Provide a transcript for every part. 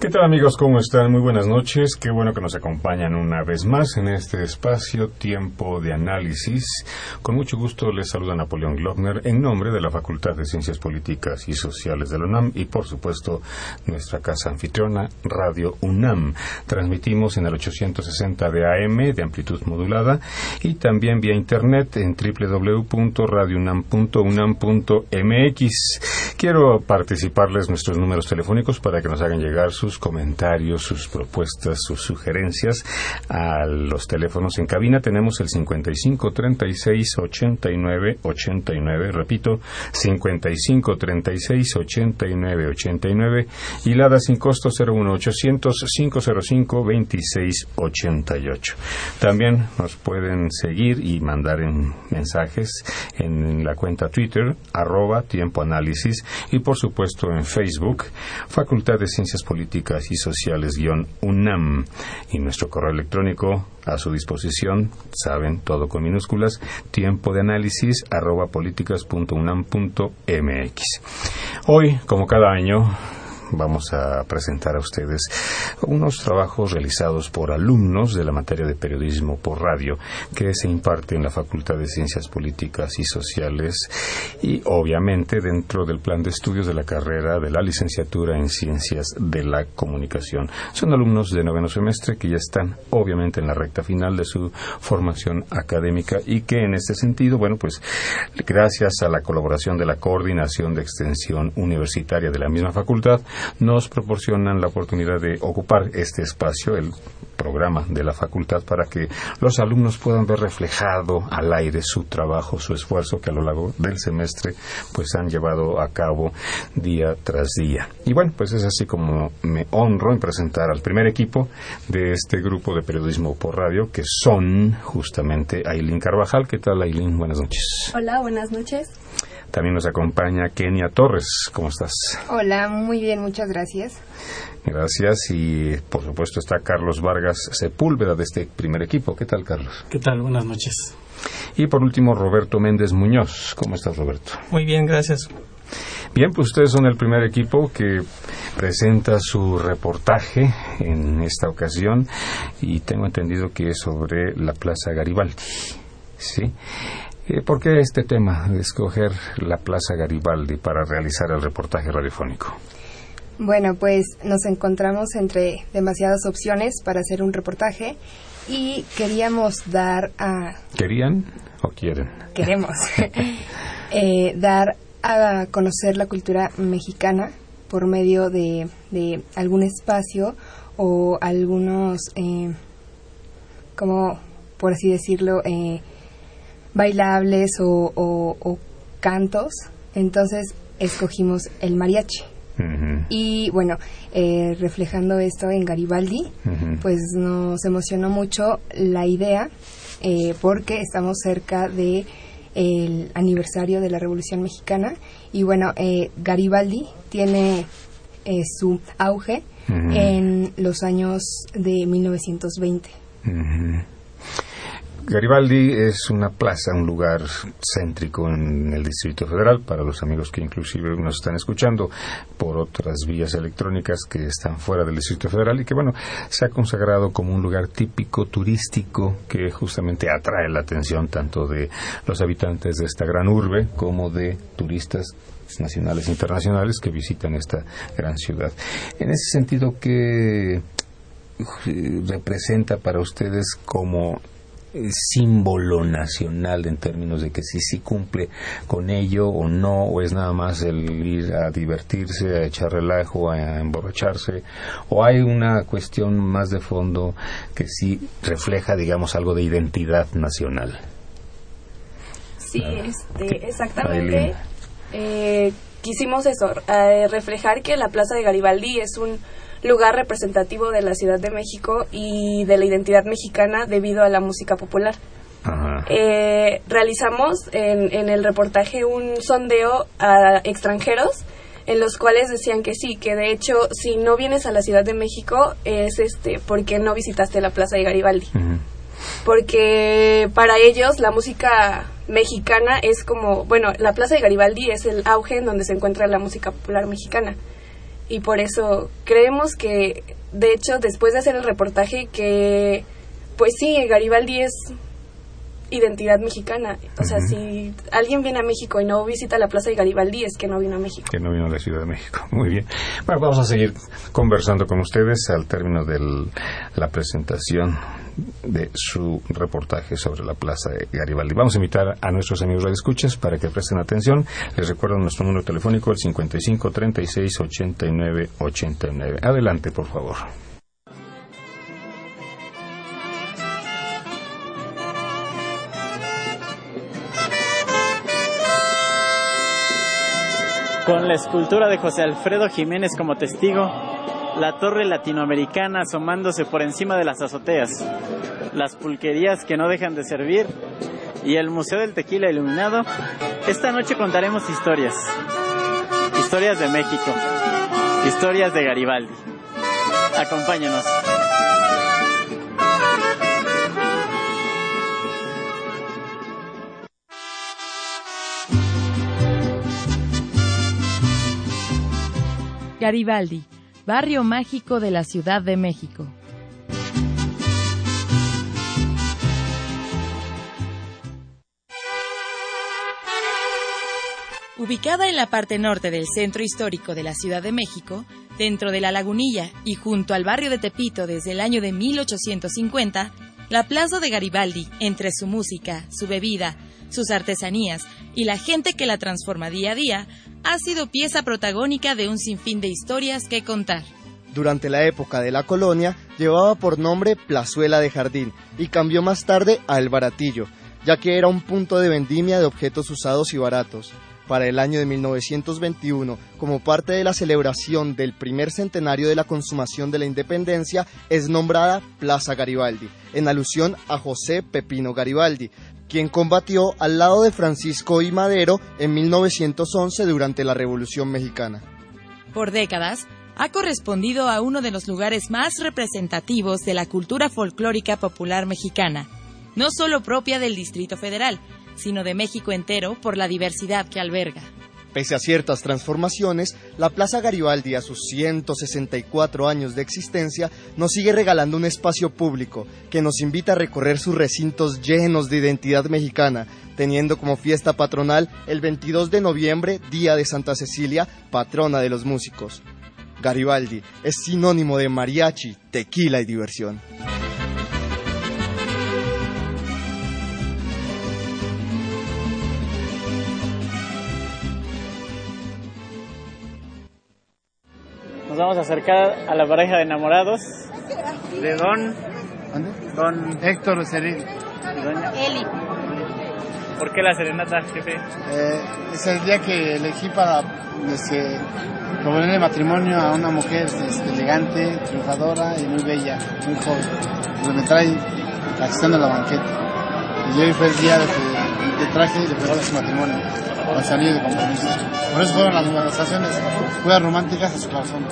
¿Qué tal amigos? ¿Cómo están? Muy buenas noches. Qué bueno que nos acompañan una vez más en este espacio Tiempo de Análisis. Con mucho gusto les saluda Napoleón Glockner en nombre de la Facultad de Ciencias Políticas y Sociales de la UNAM y por supuesto nuestra casa anfitriona Radio UNAM. Transmitimos en el 860 de AM de amplitud modulada y también vía internet en www.radiounam.unam.mx. Quiero participarles nuestros números telefónicos para que nos hagan llegar sus comentarios, sus propuestas, sus sugerencias a los teléfonos en cabina. Tenemos el 55 36 89 89, repito, 55 36 89 89 y la da sin costo 01 800 505 26 88. También nos pueden seguir y mandar en mensajes en la cuenta Twitter arroba tiempo análisis y por supuesto en Facebook Facultad de Ciencias Políticas y Sociales-UNAM y nuestro correo electrónico a su disposición, saben, todo con minúsculas, tiempo de análisis arroba políticas.unam.mx. Hoy, como cada año, vamos a presentar a ustedes unos trabajos realizados por alumnos de la materia de periodismo por radio que se imparte en la Facultad de Ciencias Políticas y Sociales y obviamente dentro del plan de estudios de la carrera de la licenciatura en Ciencias de la Comunicación. Son alumnos de noveno semestre que ya están obviamente en la recta final de su formación académica y que en este sentido, bueno, pues gracias a la colaboración de la Coordinación de Extensión Universitaria de la misma facultad, nos proporcionan la oportunidad de ocupar este espacio, el programa de la facultad, para que los alumnos puedan ver reflejado al aire su trabajo, su esfuerzo que a lo largo del semestre pues han llevado a cabo día tras día. Y bueno, pues es así como me honro en presentar al primer equipo de este grupo de periodismo por radio, que son justamente Aileen Carvajal. ¿Qué tal, Aileen? Buenas noches. Hola, buenas noches. También nos acompaña Kenia Torres. ¿Cómo estás? Hola, muy bien, muchas gracias. Gracias y por supuesto está Carlos Vargas Sepúlveda de este primer equipo. ¿Qué tal, Carlos? ¿Qué tal? Buenas noches. Y por último, Roberto Méndez Muñoz. ¿Cómo estás, Roberto? Muy bien, gracias. Bien, pues ustedes son el primer equipo que presenta su reportaje en esta ocasión y tengo entendido que es sobre la Plaza Garibaldi. ¿Sí? Eh, ¿Por qué este tema de escoger la Plaza Garibaldi para realizar el reportaje radiofónico? Bueno, pues nos encontramos entre demasiadas opciones para hacer un reportaje y queríamos dar a... ¿Querían o quieren? Queremos eh, dar a conocer la cultura mexicana por medio de, algún espacio o algunos, eh, como por así decirlo, eh, bailables o, cantos. Entonces escogimos el mariachi. Y bueno, eh, reflejando esto en Garibaldi, pues nos emocionó mucho la idea eh, porque estamos cerca de el aniversario de la Revolución Mexicana y bueno, eh, Garibaldi tiene su auge en los años de 1920. Garibaldi es una plaza, un lugar céntrico en el Distrito Federal, para los amigos que inclusive nos están escuchando por otras vías electrónicas que están fuera del Distrito Federal y que, bueno, se ha consagrado como un lugar típico turístico que justamente atrae la atención tanto de los habitantes de esta gran urbe como de turistas nacionales e internacionales que visitan esta gran ciudad. En ese sentido, ¿qué representa para ustedes como símbolo nacional en términos de que si sí cumple con ello o no, o es nada más el ir a divertirse, a echar relajo, a emborracharse, o hay una cuestión más de fondo que sí refleja, digamos, algo de identidad nacional. Sí, este, exactamente. Eh, quisimos eso, eh, reflejar que la Plaza de Garibaldi es un lugar representativo de la Ciudad de México y de la identidad mexicana debido a la música popular. Eh, realizamos en, en el reportaje un sondeo a extranjeros en los cuales decían que sí, que de hecho si no vienes a la Ciudad de México es este porque no visitaste la Plaza de Garibaldi. Porque para ellos la música mexicana es como, bueno, la Plaza de Garibaldi es el auge en donde se encuentra la música popular mexicana. Y por eso creemos que, de hecho, después de hacer el reportaje, que, pues sí, Garibaldi es identidad mexicana. O sea, si alguien viene a México y no visita la Plaza de Garibaldi, es que no vino a México. Que no vino a la Ciudad de México. Muy bien. Bueno, vamos a seguir conversando con ustedes al término de la presentación de su reportaje sobre la Plaza de Garibaldi. Vamos a invitar a nuestros amigos de escuchas para que presten atención. Les recuerdo nuestro número telefónico, el 55 36 89 89. Adelante, por favor. Con la escultura de José Alfredo Jiménez como testigo, la torre latinoamericana asomándose por encima de las azoteas, las pulquerías que no dejan de servir y el Museo del Tequila iluminado, esta noche contaremos historias. Historias de México, historias de Garibaldi. Acompáñenos. Garibaldi, barrio mágico de la Ciudad de México. Ubicada en la parte norte del centro histórico de la Ciudad de México, dentro de la lagunilla y junto al barrio de Tepito desde el año de 1850, la Plaza de Garibaldi, entre su música, su bebida, sus artesanías y la gente que la transforma día a día, ha sido pieza protagónica de un sinfín de historias que contar. Durante la época de la colonia llevaba por nombre Plazuela de Jardín y cambió más tarde a El Baratillo, ya que era un punto de vendimia de objetos usados y baratos. Para el año de 1921, como parte de la celebración del primer centenario de la consumación de la independencia, es nombrada Plaza Garibaldi, en alusión a José Pepino Garibaldi, quien combatió al lado de Francisco I. Madero en 1911 durante la Revolución Mexicana. Por décadas, ha correspondido a uno de los lugares más representativos de la cultura folclórica popular mexicana, no solo propia del Distrito Federal, sino de México entero por la diversidad que alberga. Pese a ciertas transformaciones, la Plaza Garibaldi a sus 164 años de existencia nos sigue regalando un espacio público que nos invita a recorrer sus recintos llenos de identidad mexicana, teniendo como fiesta patronal el 22 de noviembre, Día de Santa Cecilia, patrona de los músicos. Garibaldi es sinónimo de mariachi, tequila y diversión. Vamos a acercar a la pareja de enamorados de Don, don Héctor Doña Eli. ¿Por qué la serenata, jefe? Eh, es el día que elegí para este, proponerle matrimonio a una mujer este, elegante, triunfadora y muy bella, muy joven. Pues me trae asistiendo a la banqueta. Y hoy fue el día de que de traje y le preparé su matrimonio, para salir de compromiso. Por eso fueron las manifestaciones, fueron románticas a su corazón.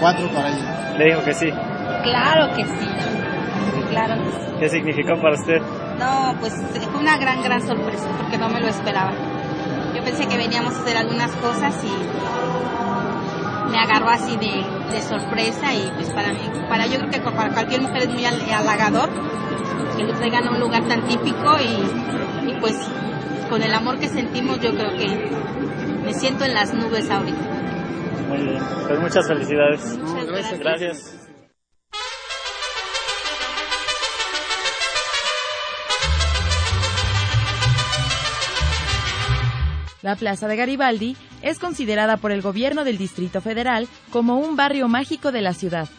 Cuatro para ella. Le dijo que sí. Claro que sí. Claro que sí. ¿Qué significó para usted? No, pues fue una gran, gran sorpresa porque no me lo esperaba. Yo pensé que veníamos a hacer algunas cosas y me agarró así de, de sorpresa y pues para mí, para yo creo que para cualquier mujer es muy hal- halagador que lo traigan a un lugar tan típico y, y pues con el amor que sentimos yo creo que me siento en las nubes ahorita. Muy bien. Pues muchas felicidades. Muchas gracias. Gracias. La Plaza de Garibaldi es considerada por el gobierno del Distrito Federal como un barrio mágico de la ciudad.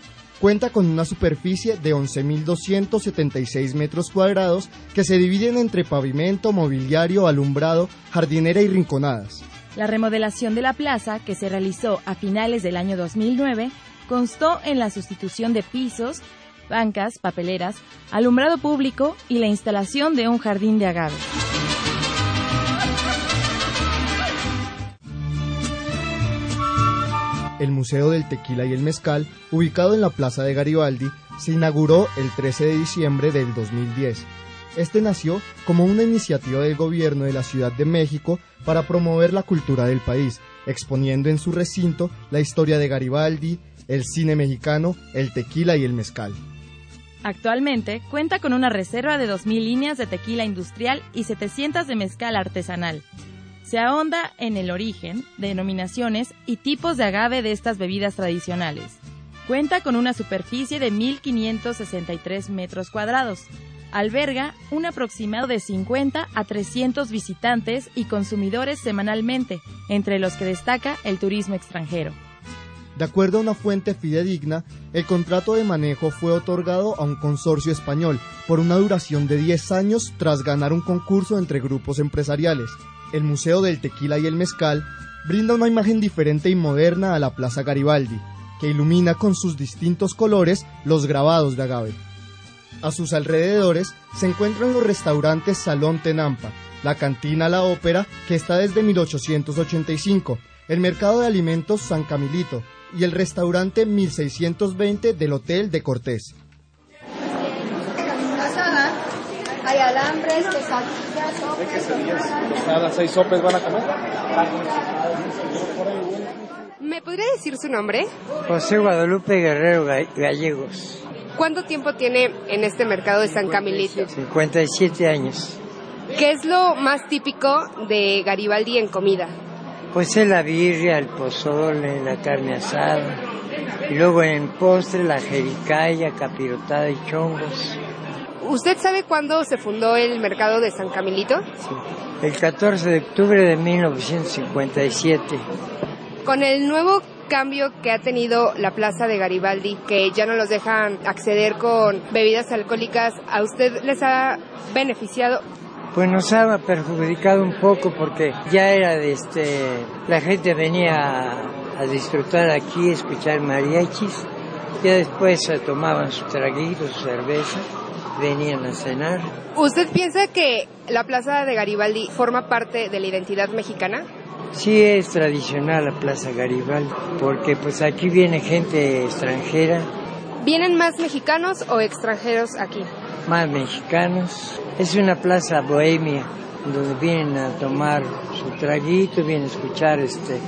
Cuenta con una superficie de 11.276 metros cuadrados que se dividen entre pavimento, mobiliario, alumbrado, jardinera y rinconadas. La remodelación de la plaza, que se realizó a finales del año 2009, constó en la sustitución de pisos, bancas, papeleras, alumbrado público y la instalación de un jardín de agave. El Museo del Tequila y el Mezcal, ubicado en la Plaza de Garibaldi, se inauguró el 13 de diciembre del 2010. Este nació como una iniciativa del gobierno de la Ciudad de México para promover la cultura del país, exponiendo en su recinto la historia de Garibaldi, el cine mexicano, el tequila y el mezcal. Actualmente cuenta con una reserva de 2.000 líneas de tequila industrial y 700 de mezcal artesanal. Se ahonda en el origen, denominaciones y tipos de agave de estas bebidas tradicionales. Cuenta con una superficie de 1.563 metros cuadrados. Alberga un aproximado de 50 a 300 visitantes y consumidores semanalmente, entre los que destaca el turismo extranjero. De acuerdo a una fuente fidedigna, el contrato de manejo fue otorgado a un consorcio español por una duración de 10 años tras ganar un concurso entre grupos empresariales. El Museo del Tequila y el Mezcal brinda una imagen diferente y moderna a la Plaza Garibaldi, que ilumina con sus distintos colores los grabados de agave. A sus alrededores se encuentran los restaurantes Salón Tenampa, la cantina La Ópera, que está desde 1885, el mercado de alimentos San Camilito, y el restaurante 1620 del Hotel de Cortés. Hay alambres, seis sopes van a comer? ¿Me podría decir su nombre? José Guadalupe Guerrero Gallegos. ¿Cuánto tiempo tiene en este mercado de San Camilito? 57 años. ¿Qué es lo más típico de Garibaldi en comida? Pues es la birria, el pozole, la carne asada. Y luego en postre la jericaya, capirotada y chongos. ¿Usted sabe cuándo se fundó el mercado de San Camilito? Sí, el 14 de octubre de 1957. Con el nuevo cambio que ha tenido la plaza de Garibaldi, que ya no los dejan acceder con bebidas alcohólicas, ¿a usted les ha beneficiado? pues nos ha perjudicado un poco porque ya era de este, la gente venía a, disfrutar aquí, escuchar mariachis, ya después se tomaban su traguito, su cerveza, venían a cenar. ¿Usted piensa que la Plaza de Garibaldi forma parte de la identidad mexicana? Sí es tradicional la Plaza Garibaldi, porque pues aquí viene gente extranjera. ¿Vienen más mexicanos o extranjeros aquí? Más mexicanos, es una plaza bohemia donde vienen a tomar su traguito, vienen a escuchar este,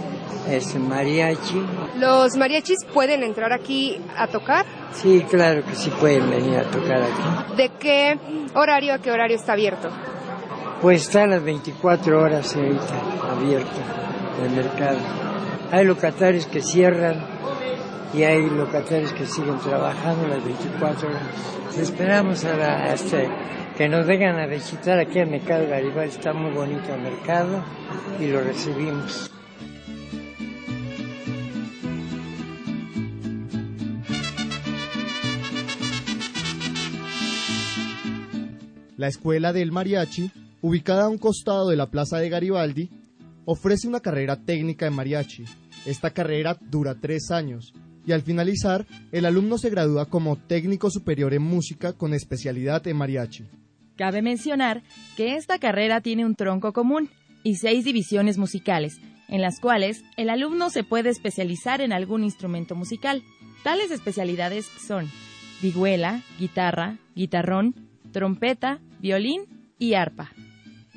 este mariachi. ¿Los mariachis pueden entrar aquí a tocar? Sí, claro que sí pueden venir a tocar aquí. ¿De qué horario a qué horario está abierto? Pues está a las 24 horas ahorita abierto el mercado. Hay locatarios que cierran y hay locatarios que siguen trabajando las 24 horas. Esperamos a, la, este, que nos vengan a visitar aquí al Mercado Garibaldi. Está muy bonito el mercado y lo recibimos. La Escuela del Mariachi, ubicada a un costado de la Plaza de Garibaldi, ofrece una carrera técnica en mariachi. Esta carrera dura tres años y al finalizar, el alumno se gradúa como técnico superior en música con especialidad en mariachi. Cabe mencionar que esta carrera tiene un tronco común y seis divisiones musicales, en las cuales el alumno se puede especializar en algún instrumento musical. Tales especialidades son vihuela, guitarra, guitarrón, trompeta, violín y arpa.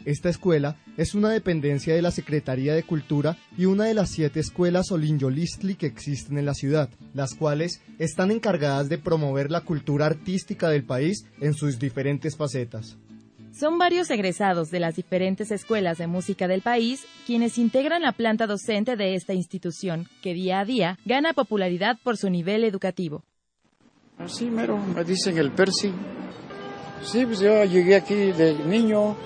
Esta escuela es una dependencia de la Secretaría de Cultura y una de las siete escuelas Olinjolistli que existen en la ciudad, las cuales están encargadas de promover la cultura artística del país en sus diferentes facetas. Son varios egresados de las diferentes escuelas de música del país quienes integran la planta docente de esta institución, que día a día gana popularidad por su nivel educativo. Así mero, me dicen el Percy. Sí, pues yo llegué aquí de niño,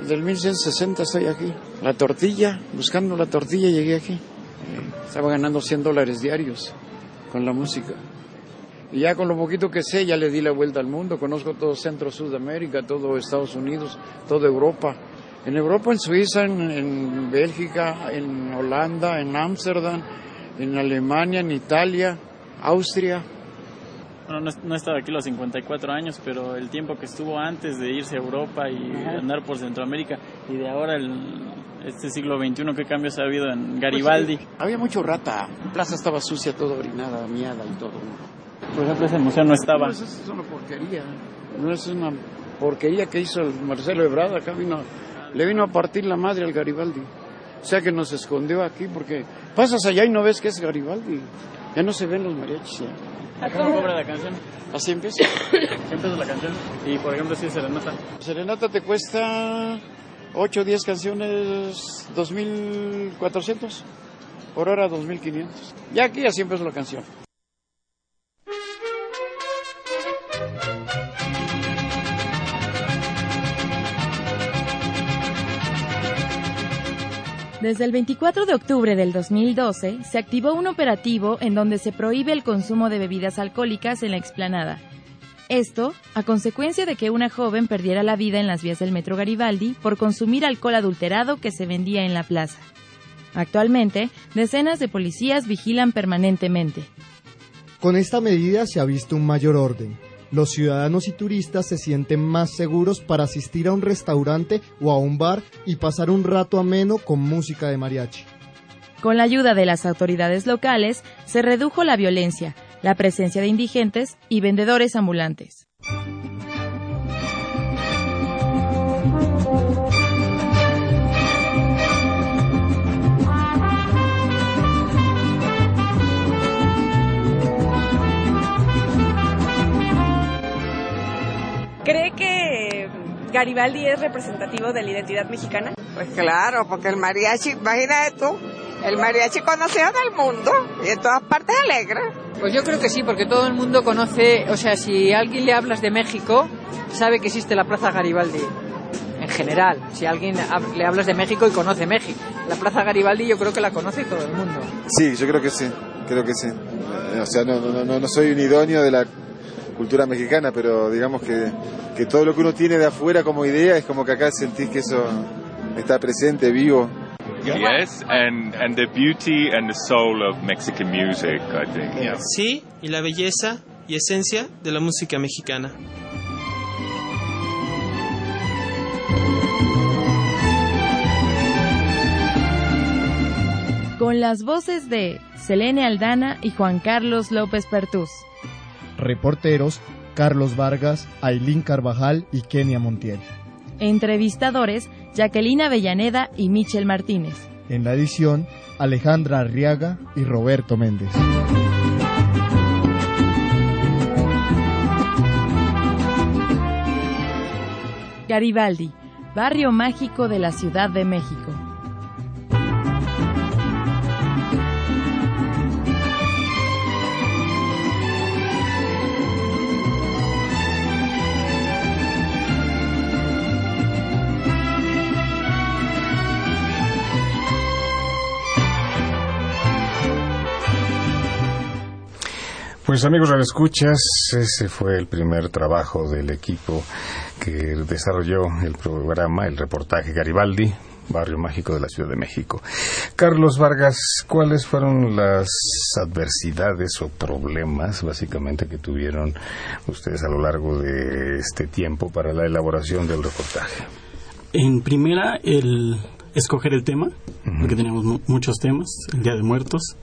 desde el 1160 estoy aquí. La tortilla, buscando la tortilla llegué aquí. Eh, estaba ganando 100 dólares diarios con la música. Y ya con lo poquito que sé, ya le di la vuelta al mundo. Conozco todo Centro Sudamérica, todo Estados Unidos, toda Europa. En Europa, en Suiza, en, en Bélgica, en Holanda, en Ámsterdam, en Alemania, en Italia, Austria. Bueno, no, no, estaba aquí los 54 años, pero el tiempo que estuvo antes de irse a Europa y Ajá. andar por Centroamérica y de ahora el, este siglo XXI, ¿qué cambios ha habido en Garibaldi? Pues, había mucho rata, la plaza estaba sucia, toda orinada, miada y todo. Por ejemplo, ese museo no estaba. No, eso es una porquería, no es una porquería que hizo el Marcelo Ebrard, acá vino, le vino a partir la madre al Garibaldi. O sea que nos escondió aquí porque pasas allá y no ves que es Garibaldi. Ya no se ven los mariachis. ¿ya? ¿Cómo cobra la canción? Así empieza. ¿Qué empieza la canción? Y por ejemplo, si es Serenata. Serenata te cuesta 8 o 10 canciones, 2.400. Por hora, 2.500. Ya aquí así empieza la canción. Desde el 24 de octubre del 2012 se activó un operativo en donde se prohíbe el consumo de bebidas alcohólicas en la explanada. Esto a consecuencia de que una joven perdiera la vida en las vías del Metro Garibaldi por consumir alcohol adulterado que se vendía en la plaza. Actualmente, decenas de policías vigilan permanentemente. Con esta medida se ha visto un mayor orden. Los ciudadanos y turistas se sienten más seguros para asistir a un restaurante o a un bar y pasar un rato ameno con música de mariachi. Con la ayuda de las autoridades locales, se redujo la violencia, la presencia de indigentes y vendedores ambulantes. ¿Cree que Garibaldi es representativo de la identidad mexicana? Pues claro, porque el mariachi, imagínate tú, el mariachi conocido del mundo y en todas partes alegre. Pues yo creo que sí, porque todo el mundo conoce, o sea, si a alguien le hablas de México, sabe que existe la Plaza Garibaldi. En general, si a alguien le hablas de México y conoce México, la Plaza Garibaldi yo creo que la conoce todo el mundo. Sí, yo creo que sí, creo que sí. O sea, no, no, no, no soy un idóneo de la cultura mexicana, pero digamos que, que todo lo que uno tiene de afuera como idea es como que acá sentís que eso está presente, vivo. Yes, and and the beauty and the soul of Mexican music, I think. Yeah. Sí, y la belleza y esencia de la música mexicana. Con las voces de Selene Aldana y Juan Carlos López Pertús. Reporteros Carlos Vargas, Ailín Carvajal y Kenia Montiel. Entrevistadores Jacqueline Avellaneda y Michel Martínez. En la edición, Alejandra Arriaga y Roberto Méndez. Garibaldi, barrio mágico de la Ciudad de México. Pues amigos escuchas, ese fue el primer trabajo del equipo que desarrolló el programa, el reportaje Garibaldi, Barrio Mágico de la Ciudad de México. Carlos Vargas, ¿cuáles fueron las adversidades o problemas básicamente que tuvieron ustedes a lo largo de este tiempo para la elaboración del reportaje? En primera, el escoger el tema, uh -huh. porque teníamos muchos temas, el Día de Muertos,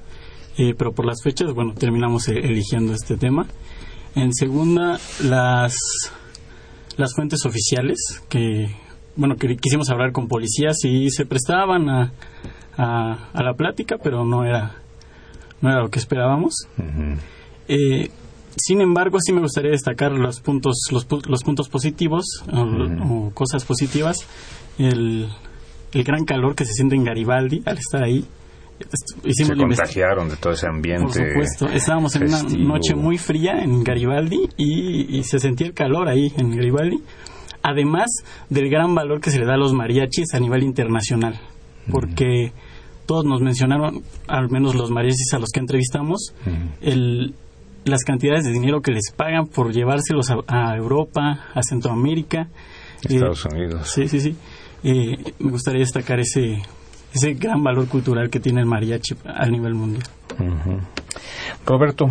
eh, pero por las fechas, bueno, terminamos eligiendo este tema. En segunda, las, las fuentes oficiales, que, bueno, que quisimos hablar con policías y se prestaban a, a, a la plática, pero no era, no era lo que esperábamos. Uh -huh. eh, sin embargo, sí me gustaría destacar los puntos, los, los puntos positivos uh -huh. o, o, cosas positivas. El, el gran calor que se siente en Garibaldi al estar ahí Hicimos se contagiaron de todo ese ambiente. Por supuesto, estábamos en una noche muy fría en Garibaldi y, y, se sentía el calor ahí en Garibaldi, además del gran valor que se le da a los mariachis a nivel internacional, porque mm. todos nos mencionaron, al menos los mariachis a los que entrevistamos, mm. el, las cantidades de dinero que les pagan por llevárselos a, Europa, a Centroamérica. Estados Unidos. Sí, sí, sí. me gustaría destacar ese, ese gran valor cultural que tiene el mariachi a nivel mundial. Roberto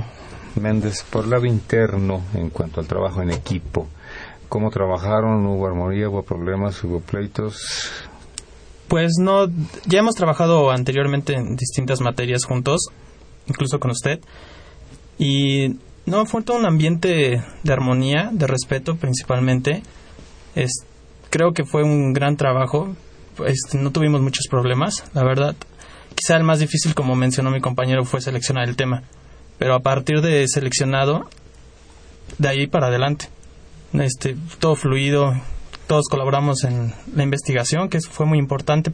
Méndez, por el lado interno, en cuanto al trabajo en equipo, ¿cómo trabajaron? ¿Hubo armonía? ¿Hubo problemas? ¿Hubo pleitos? Pues no, ya hemos trabajado anteriormente en distintas materias juntos, incluso con usted, y no, fue todo un ambiente de armonía, de respeto principalmente. Es, creo que fue un gran trabajo, pues no tuvimos muchos problemas, la verdad. Quizá el más difícil, como mencionó mi compañero, fue seleccionar el tema, pero a partir de seleccionado, de ahí para adelante, este, todo fluido, todos colaboramos en la investigación, que fue muy importante.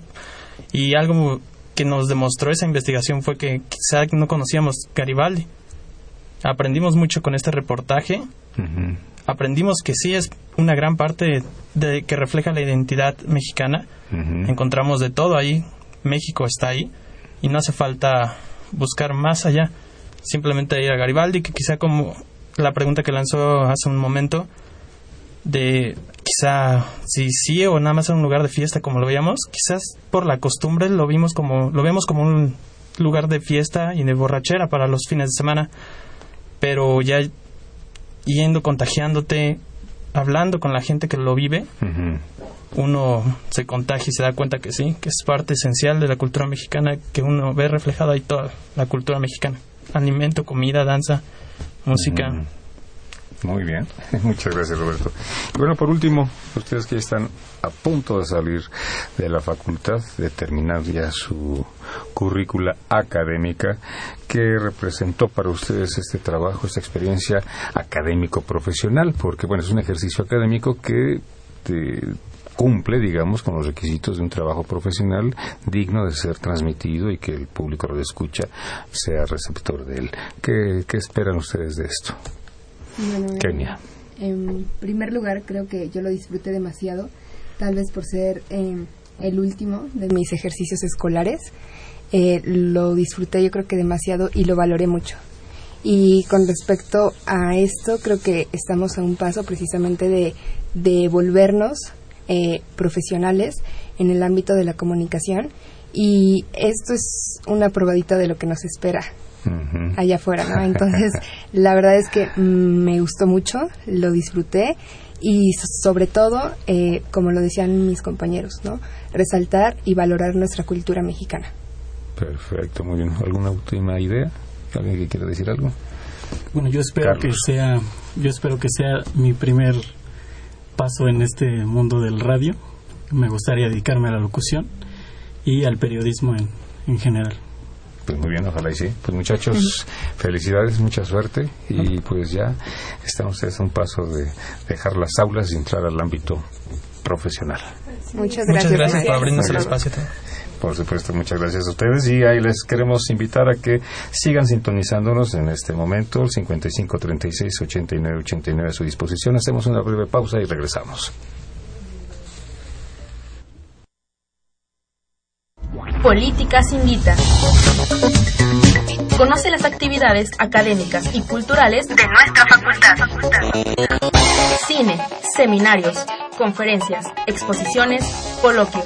Y algo que nos demostró esa investigación fue que quizá no conocíamos Garibaldi. Aprendimos mucho con este reportaje. Aprendimos que sí es una gran parte de que refleja la identidad mexicana. Encontramos de todo ahí. México está ahí y no hace falta buscar más allá. Simplemente ir a Garibaldi, que quizá como la pregunta que lanzó hace un momento, de quizá si sí o nada más en un lugar de fiesta como lo veíamos, quizás por la costumbre lo vimos como lo vemos como un lugar de fiesta y de borrachera para los fines de semana, pero ya yendo contagiándote, hablando con la gente que lo vive, uno se contagia y se da cuenta que sí, que es parte esencial de la cultura mexicana, que uno ve reflejada ahí toda la cultura mexicana, alimento, comida, danza, música. Muy bien, muchas gracias Roberto. bueno, por último, ustedes que están a punto de salir de la facultad, de terminar ya su currícula académica, ¿qué representó para ustedes este trabajo, esta experiencia académico-profesional? Porque bueno, es un ejercicio académico que cumple, digamos, con los requisitos de un trabajo profesional digno de ser transmitido y que el público lo escucha sea receptor de él. ¿Qué, qué esperan ustedes de esto? Kenia. En primer lugar, creo que yo lo disfruté demasiado, tal vez por ser em, el último de mis ejercicios escolares. Eh, lo disfruté yo creo que demasiado y lo valoré mucho. Y con respecto a esto, creo que estamos a un paso precisamente de, de volvernos eh, profesionales en el ámbito de la comunicación y esto es una probadita de lo que nos espera allá afuera, ¿no? Entonces, la verdad es que me gustó mucho, lo disfruté y sobre todo, eh, como lo decían mis compañeros, ¿no? Resaltar y valorar nuestra cultura mexicana. Perfecto, muy bien. ¿Alguna última idea? ¿Alguien que quiera decir algo? Bueno, yo espero que sea, yo espero que sea mi primer paso en este mundo del radio. Me gustaría dedicarme a la locución y al periodismo en, en general. Pues muy bien, ojalá y sí. Pues muchachos, felicidades, mucha suerte y pues ya están ustedes a un paso de dejar las aulas y entrar al ámbito profesional. Muchas gracias. Muchas gracias por abrirnos el espacio. Por supuesto, muchas gracias a ustedes y ahí les queremos invitar a que sigan sintonizándonos en este momento, el 55 36 89 89 a su disposición. Hacemos una breve pausa y regresamos. Políticas Invita. Conoce las actividades académicas y culturales de nuestra facultad. Cine, seminarios, conferencias, exposiciones, coloquios.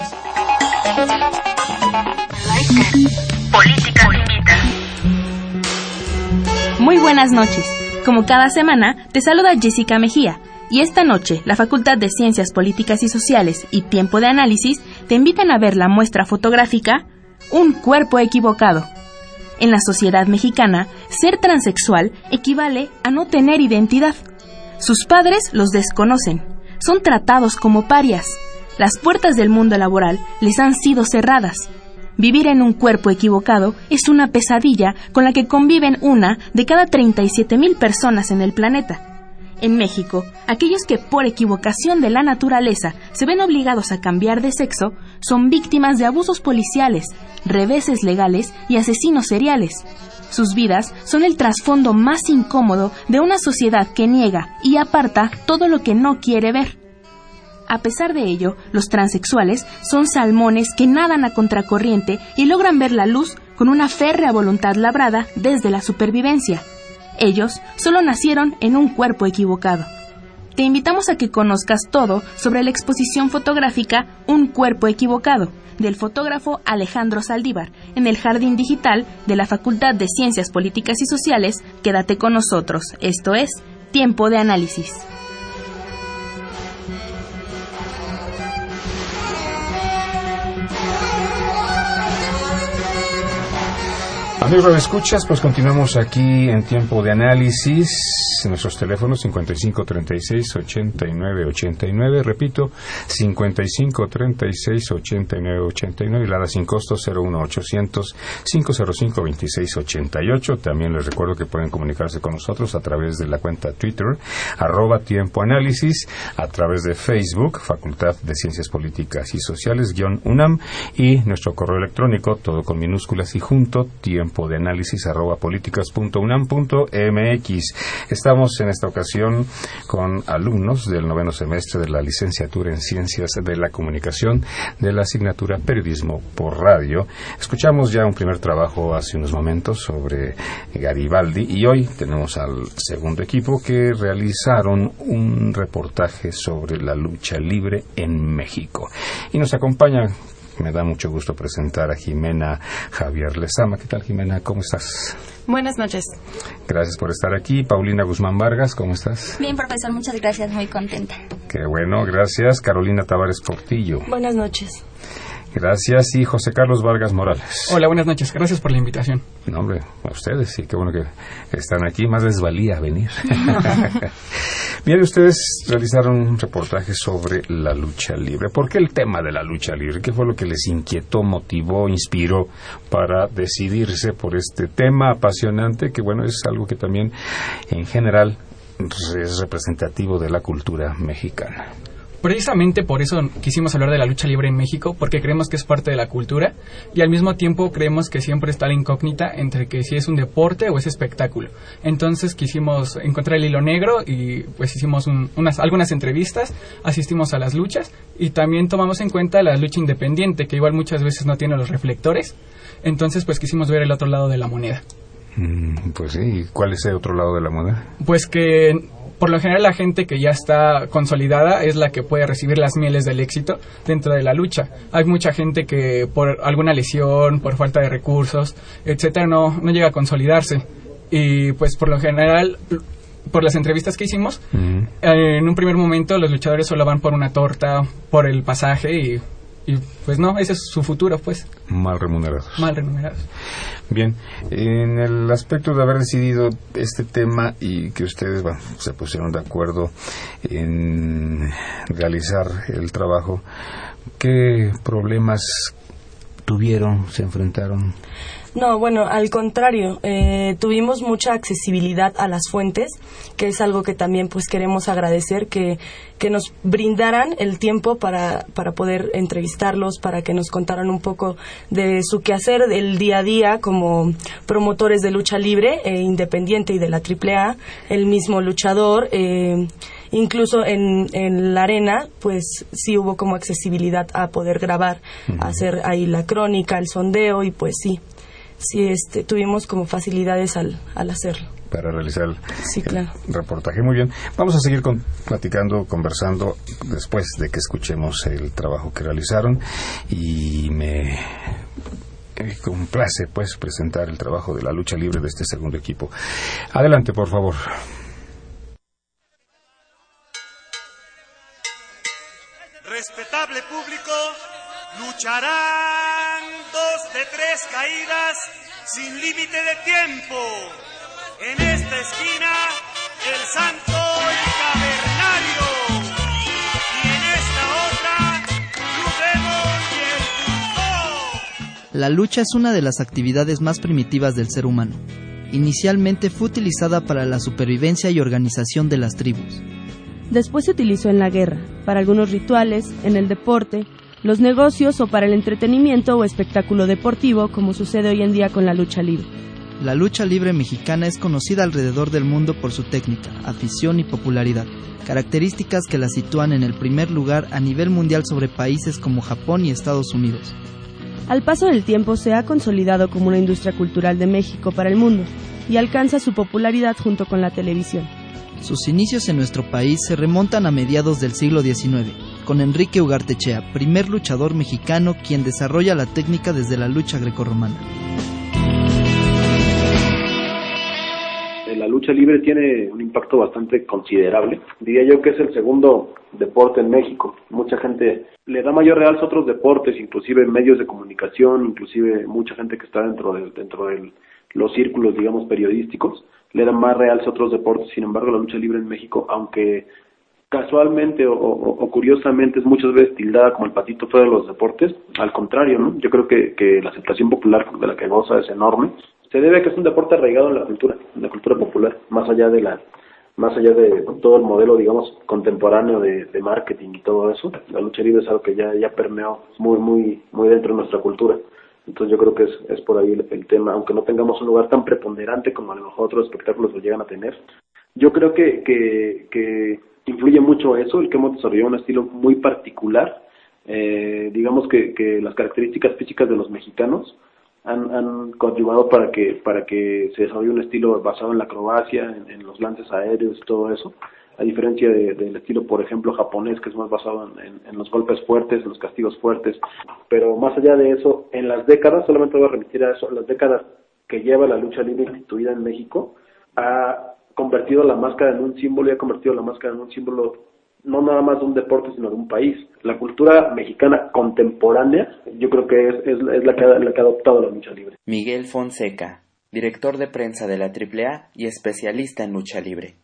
Políticas Invita. Muy buenas noches. Como cada semana, te saluda Jessica Mejía y esta noche, la Facultad de Ciencias Políticas y Sociales y Tiempo de Análisis te invitan a ver la muestra fotográfica Un cuerpo equivocado. En la sociedad mexicana, ser transexual equivale a no tener identidad. Sus padres los desconocen, son tratados como parias. Las puertas del mundo laboral les han sido cerradas. Vivir en un cuerpo equivocado es una pesadilla con la que conviven una de cada 37 mil personas en el planeta. En México, aquellos que por equivocación de la naturaleza se ven obligados a cambiar de sexo son víctimas de abusos policiales, reveses legales y asesinos seriales. Sus vidas son el trasfondo más incómodo de una sociedad que niega y aparta todo lo que no quiere ver. A pesar de ello, los transexuales son salmones que nadan a contracorriente y logran ver la luz con una férrea voluntad labrada desde la supervivencia. Ellos solo nacieron en un cuerpo equivocado. Te invitamos a que conozcas todo sobre la exposición fotográfica Un cuerpo equivocado del fotógrafo Alejandro Saldívar en el Jardín Digital de la Facultad de Ciencias Políticas y Sociales. Quédate con nosotros. Esto es Tiempo de Análisis. Amigos de escuchas, pues continuamos aquí en tiempo de análisis. Nuestros teléfonos 55 36 89 89, repito, 55 36 89 89 y la sin costo 01 800 505 26 88. También les recuerdo que pueden comunicarse con nosotros a través de la cuenta Twitter, arroba tiempo análisis, a través de Facebook, Facultad de Ciencias Políticas y Sociales, guion UNAM, y nuestro correo electrónico, todo con minúsculas y junto, tiempo de análisis arroba. Estamos en esta ocasión con alumnos del noveno semestre de la licenciatura en Ciencias de la Comunicación de la asignatura Periodismo por Radio. Escuchamos ya un primer trabajo hace unos momentos sobre Garibaldi y hoy tenemos al segundo equipo que realizaron un reportaje sobre la lucha libre en México. Y nos acompaña me da mucho gusto presentar a Jimena Javier Lezama. ¿Qué tal, Jimena? ¿Cómo estás? Buenas noches. Gracias por estar aquí. Paulina Guzmán Vargas, ¿cómo estás? Bien, profesor, muchas gracias, muy contenta. Qué bueno, gracias. Carolina Tavares Portillo. Buenas noches. Gracias. Y José Carlos Vargas Morales. Hola, buenas noches. Gracias por la invitación. No, hombre, a ustedes, sí, qué bueno que están aquí. Más les valía venir. Bien, ustedes realizaron un reportaje sobre la lucha libre. ¿Por qué el tema de la lucha libre? ¿Qué fue lo que les inquietó, motivó, inspiró para decidirse por este tema apasionante? Que bueno, es algo que también en general es representativo de la cultura mexicana. Precisamente por eso quisimos hablar de la lucha libre en México, porque creemos que es parte de la cultura y al mismo tiempo creemos que siempre está la incógnita entre que si es un deporte o es espectáculo. Entonces quisimos encontrar el hilo negro y pues hicimos unas, algunas entrevistas, asistimos a las luchas y también tomamos en cuenta la lucha independiente, que igual muchas veces no tiene los reflectores. Entonces pues quisimos ver el otro lado de la moneda. Mm, pues sí, ¿cuál es el otro lado de la moneda? Pues que por lo general la gente que ya está consolidada es la que puede recibir las mieles del éxito dentro de la lucha. Hay mucha gente que por alguna lesión, por falta de recursos, etcétera, no, no llega a consolidarse. Y pues por lo general por las entrevistas que hicimos, en un primer momento los luchadores solo van por una torta, por el pasaje y y pues no, ese es su futuro, pues. Mal remunerados. Mal remunerados. Bien, en el aspecto de haber decidido este tema y que ustedes se pusieron de acuerdo en realizar el trabajo, ¿qué problemas tuvieron, se enfrentaron? No, bueno, al contrario, eh, tuvimos mucha accesibilidad a las fuentes, que es algo que también pues queremos agradecer, que, que nos brindaran el tiempo para, para poder entrevistarlos, para que nos contaran un poco de su quehacer del día a día como promotores de lucha libre, e independiente y de la AAA, el mismo luchador. Eh, incluso en, en, la arena, pues sí hubo como accesibilidad a poder grabar, hacer ahí la crónica, el sondeo y pues sí, sí este, tuvimos como facilidades al, al hacerlo. Para realizar el, reportaje. Muy bien. Vamos a seguir con, platicando, conversando después de que escuchemos el trabajo que realizaron y me complace pues presentar el trabajo de la lucha libre de este segundo equipo. Adelante, por favor. Respetable público, lucharán dos de tres caídas sin límite de tiempo. En esta esquina, el santo y cavernario. Y en esta otra, y el La lucha es una de las actividades más primitivas del ser humano. Inicialmente fue utilizada para la supervivencia y organización de las tribus. Después se utilizó en la guerra, para algunos rituales, en el deporte los negocios o para el entretenimiento o espectáculo deportivo, como sucede hoy en día con la lucha libre. La lucha libre mexicana es conocida alrededor del mundo por su técnica, afición y popularidad, características que la sitúan en el primer lugar a nivel mundial sobre países como Japón y Estados Unidos. Al paso del tiempo se ha consolidado como una industria cultural de México para el mundo. y alcanza su popularidad junto con la televisión. Sus inicios en nuestro país se remontan a mediados del siglo XIX, con Enrique Ugartechea, primer luchador mexicano quien desarrolla la técnica desde la lucha grecorromana. La lucha libre tiene un impacto bastante considerable. Diría yo que es el segundo deporte en México. Mucha gente le da mayor realce a otros deportes, inclusive medios de comunicación, inclusive mucha gente que está dentro de dentro de los círculos, digamos, periodísticos, le dan más realce a otros deportes. Sin embargo, la lucha libre en México, aunque casualmente o, curiosamente es muchas veces tildada como el patito feo de los deportes, al contrario, ¿no? Yo creo que, que la aceptación popular de la que goza es enorme se debe a que es un deporte arraigado en la cultura, en la cultura popular, más allá de la más allá de todo el modelo, digamos, contemporáneo de, marketing y todo eso, la lucha libre es algo que ya, ya permeó muy, muy, muy dentro de nuestra cultura. Entonces yo creo que es, es por ahí el, tema, aunque no tengamos un lugar tan preponderante como a lo mejor otros espectáculos lo llegan a tener. Yo creo que, que, que influye mucho eso, el que hemos desarrollado un estilo muy particular, eh, digamos que, que las características físicas de los mexicanos han, han contribuido para que para que se desarrolle un estilo basado en la acrobacia, en, los lances aéreos y todo eso, a diferencia del estilo, por ejemplo, japonés, que es más basado en, los golpes fuertes, en los castigos fuertes. Pero más allá de eso, en las décadas, solamente voy a remitir a eso, las décadas que lleva la lucha libre instituida en México, ha convertido la máscara en un símbolo y ha convertido la máscara en un símbolo no nada más de un deporte, sino de un país. La cultura mexicana contemporánea, yo creo que es, es, la, que ha, la que ha adoptado la lucha libre. Miguel Fonseca, director de prensa de la AAA y especialista en lucha libre.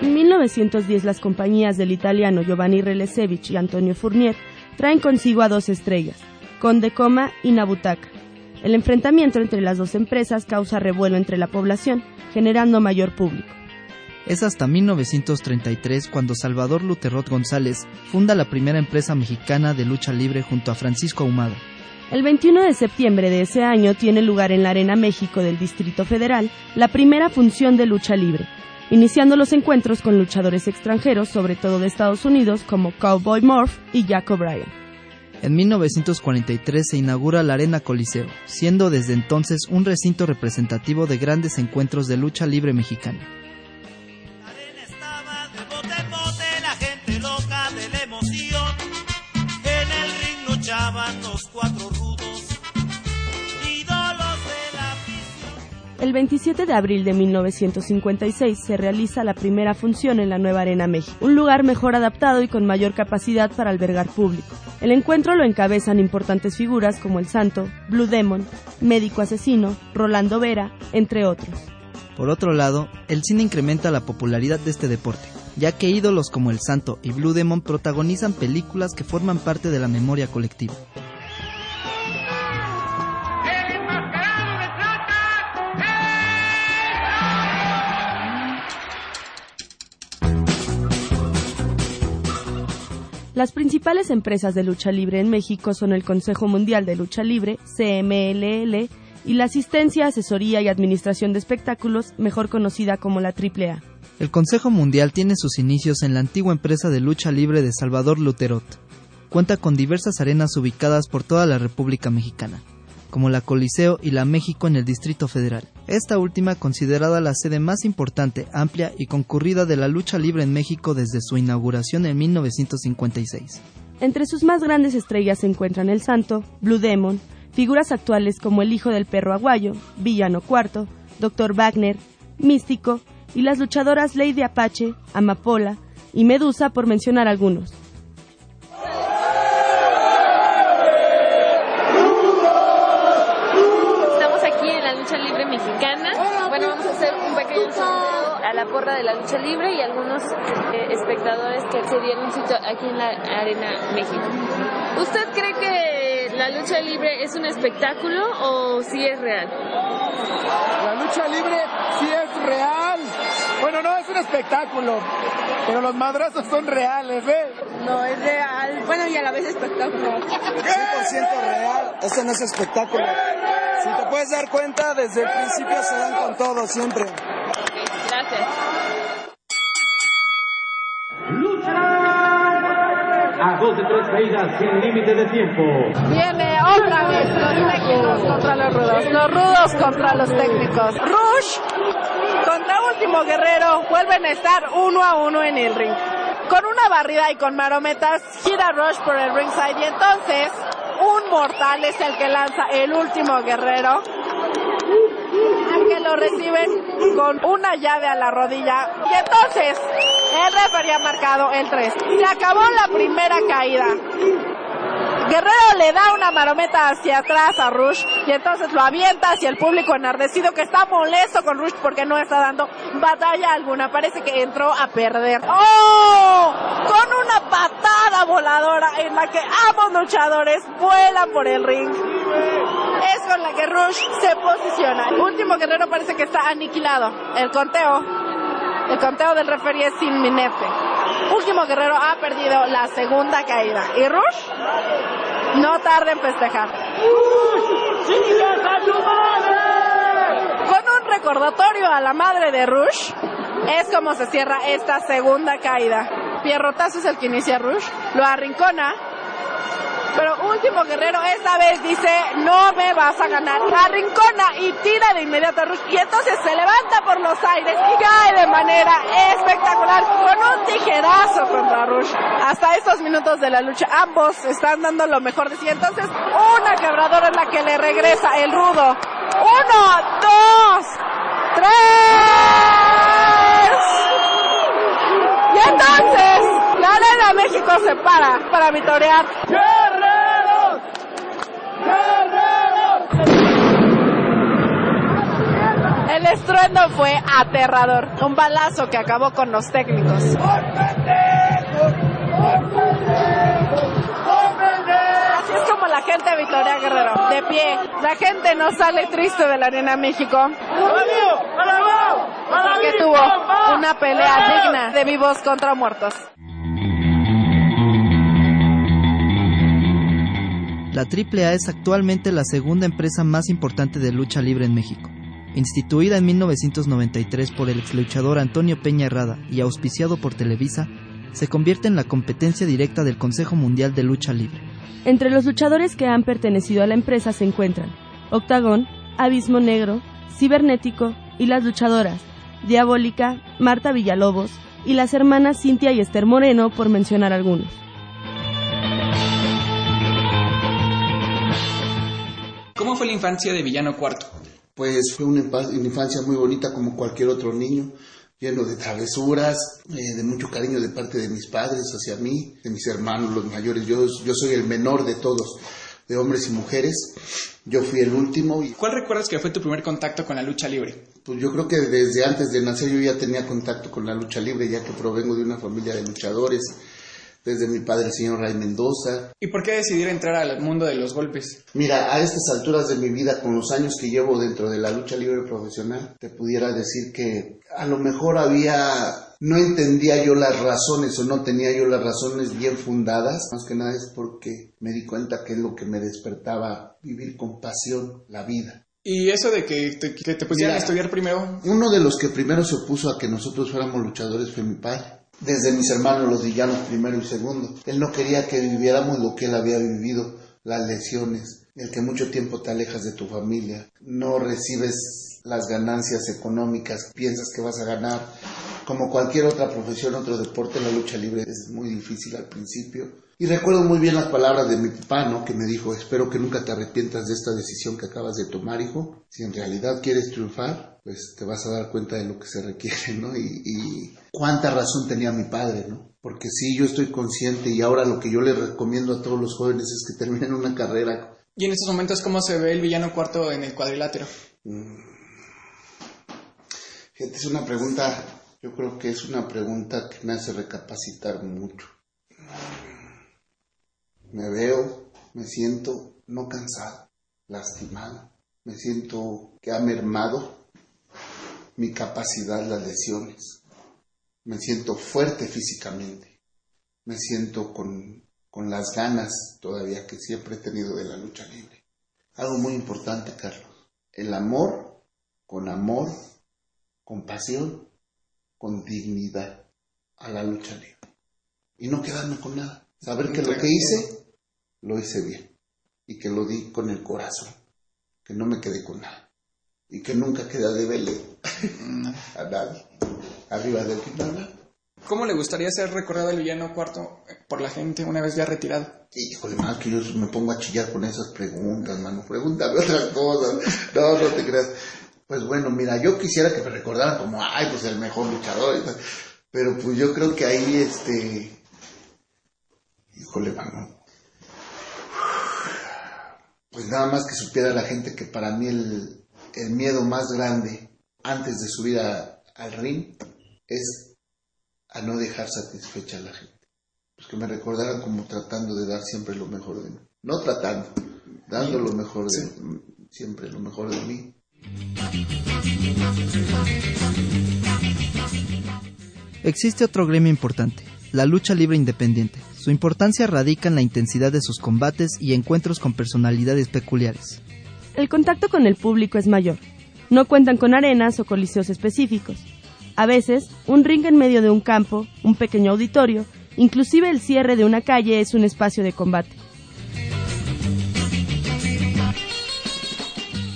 En 1910 las compañías del italiano Giovanni Relesevich y Antonio Fournier traen consigo a dos estrellas, Conde Coma y Nabutaca. El enfrentamiento entre las dos empresas causa revuelo entre la población, generando mayor público. Es hasta 1933 cuando Salvador Luterot González funda la primera empresa mexicana de lucha libre junto a Francisco Ahumada. El 21 de septiembre de ese año tiene lugar en la Arena México del Distrito Federal la primera función de lucha libre, iniciando los encuentros con luchadores extranjeros, sobre todo de Estados Unidos, como Cowboy Morph y Jack O'Brien. En 1943 se inaugura la Arena Coliseo, siendo desde entonces un recinto representativo de grandes encuentros de lucha libre mexicana. El 27 de abril de 1956 se realiza la primera función en la nueva Arena México, un lugar mejor adaptado y con mayor capacidad para albergar público. El encuentro lo encabezan importantes figuras como el Santo, Blue Demon, Médico Asesino, Rolando Vera, entre otros. Por otro lado, el cine incrementa la popularidad de este deporte, ya que ídolos como el Santo y Blue Demon protagonizan películas que forman parte de la memoria colectiva. Las principales empresas de lucha libre en México son el Consejo Mundial de Lucha Libre, CMLL, y la Asistencia, Asesoría y Administración de Espectáculos, mejor conocida como la AAA. El Consejo Mundial tiene sus inicios en la antigua empresa de lucha libre de Salvador Luterot. Cuenta con diversas arenas ubicadas por toda la República Mexicana como la Coliseo y la México en el Distrito Federal. Esta última considerada la sede más importante, amplia y concurrida de la lucha libre en México desde su inauguración en 1956. Entre sus más grandes estrellas se encuentran El Santo, Blue Demon, figuras actuales como el Hijo del Perro Aguayo, Villano Cuarto, Dr. Wagner, Místico y las luchadoras Lady Apache, Amapola y Medusa por mencionar algunos. Porra de la lucha libre y algunos eh, espectadores que accedieron un sitio aquí en la Arena México. ¿Usted cree que la lucha libre es un espectáculo o si es real? La lucha libre sí es real. Bueno, no es un espectáculo, pero los madrazos son reales, ¿eh? No, es real. Bueno, y a la vez espectáculo. 100% real. Eso no es espectáculo. Si te puedes dar cuenta, desde el principio se dan con todo, siempre. Dos de tres caídas sin límite de tiempo. Viene otra vez los técnicos contra los rudos, los rudos contra los técnicos. Rush contra Último Guerrero vuelven a estar uno a uno en el ring. Con una barrida y con marometas gira Rush por el ringside y entonces un mortal es el que lanza el último guerrero lo reciben con una llave a la rodilla. Y entonces, el referee ha marcado el 3. Se acabó la primera caída. Guerrero le da una marometa hacia atrás a Rush y entonces lo avienta hacia el público enardecido que está molesto con Rush porque no está dando batalla alguna. Parece que entró a perder. ¡Oh! Con una patada voladora en la que ambos luchadores vuelan por el ring. Es con la que Rush se posiciona. El último guerrero parece que está aniquilado. El conteo, el conteo del referee es inminente. Último Guerrero ha perdido la segunda caída. Y Rush no tarda en festejar. Con un recordatorio a la madre de Rush, es como se cierra esta segunda caída. Pierrotazo es el que inicia Rush, lo arrincona, pero último guerrero esta vez dice no me vas a ganar arrincona y tira de inmediato a Rush y entonces se levanta por los aires y cae de manera espectacular con un tijerazo contra Rush. Hasta estos minutos de la lucha ambos están dando lo mejor de sí. Entonces una quebradora es la que le regresa el rudo. Uno dos tres. Y entonces la Arena México se para para vitorear El estruendo fue aterrador, un balazo que acabó con los técnicos. Así es como la gente de Victoria Guerrero, de pie. La gente no sale triste de la Arena México. Porque tuvo una pelea digna de vivos contra muertos. La AAA es actualmente la segunda empresa más importante de lucha libre en México. Instituida en 1993 por el ex luchador Antonio Peña Herrada y auspiciado por Televisa, se convierte en la competencia directa del Consejo Mundial de Lucha Libre. Entre los luchadores que han pertenecido a la empresa se encuentran Octagón, Abismo Negro, Cibernético y las luchadoras Diabólica, Marta Villalobos y las hermanas Cintia y Esther Moreno, por mencionar algunos. ¿Cómo fue la infancia de Villano Cuarto? Pues fue una, infancia muy bonita como cualquier otro niño, lleno de travesuras, eh, de mucho cariño de parte de mis padres hacia mí, de mis hermanos, los mayores. Yo, yo soy el menor de todos, de hombres y mujeres. Yo fui el último. Y, ¿Cuál recuerdas que fue tu primer contacto con la lucha libre? Pues yo creo que desde antes de nacer yo ya tenía contacto con la lucha libre, ya que provengo de una familia de luchadores desde mi padre, el señor Ray Mendoza. ¿Y por qué decidir entrar al mundo de los golpes? Mira, a estas alturas de mi vida, con los años que llevo dentro de la lucha libre profesional, te pudiera decir que a lo mejor había, no entendía yo las razones o no tenía yo las razones bien fundadas, más que nada es porque me di cuenta que es lo que me despertaba vivir con pasión la vida. ¿Y eso de que te, que te pusieran Mira, a estudiar primero? Uno de los que primero se opuso a que nosotros fuéramos luchadores fue mi padre desde mis hermanos los villanos primero y segundo. Él no quería que viviéramos lo que él había vivido, las lesiones, el que mucho tiempo te alejas de tu familia, no recibes las ganancias económicas, piensas que vas a ganar. Como cualquier otra profesión, otro deporte, la lucha libre es muy difícil al principio. Y recuerdo muy bien las palabras de mi papá, ¿no? Que me dijo, espero que nunca te arrepientas de esta decisión que acabas de tomar, hijo. Si en realidad quieres triunfar, pues te vas a dar cuenta de lo que se requiere, ¿no? Y, y cuánta razón tenía mi padre, ¿no? Porque sí, yo estoy consciente y ahora lo que yo le recomiendo a todos los jóvenes es que terminen una carrera. ¿Y en estos momentos cómo se ve el villano cuarto en el cuadrilátero? Fíjate, es una pregunta, yo creo que es una pregunta que me hace recapacitar mucho. Me veo, me siento no cansado, lastimado, me siento que ha mermado mi capacidad las lesiones, me siento fuerte físicamente, me siento con, con las ganas todavía que siempre he tenido de la lucha libre. Algo muy importante, Carlos, el amor con amor, con pasión, con dignidad a la lucha libre. Y no quedarme con nada. Saber que lo que hice, lo hice bien. Y que lo di con el corazón. Que no me quedé con nada. Y que nunca queda de vele a nadie. Arriba del final. ¿Cómo le gustaría ser recordado el villano cuarto por la gente una vez ya retirado? Híjole, más que yo me pongo a chillar con esas preguntas, mano. Pregúntame otras cosas. No, no te creas. Pues bueno, mira, yo quisiera que me recordaran como, ay, pues el mejor luchador. y tal. Pero pues yo creo que ahí, este... Híjole, mano. Pues nada más que supiera la gente que para mí el, el miedo más grande antes de subir a- al ring es a no dejar satisfecha a la gente. Pues que me recordaran como tratando de dar siempre lo mejor de mí. No tratando, dando lo mejor de siempre lo mejor de mí. Existe otro gremio importante, la lucha libre independiente. Su importancia radica en la intensidad de sus combates y encuentros con personalidades peculiares. El contacto con el público es mayor. No cuentan con arenas o coliseos específicos. A veces, un ring en medio de un campo, un pequeño auditorio, inclusive el cierre de una calle es un espacio de combate.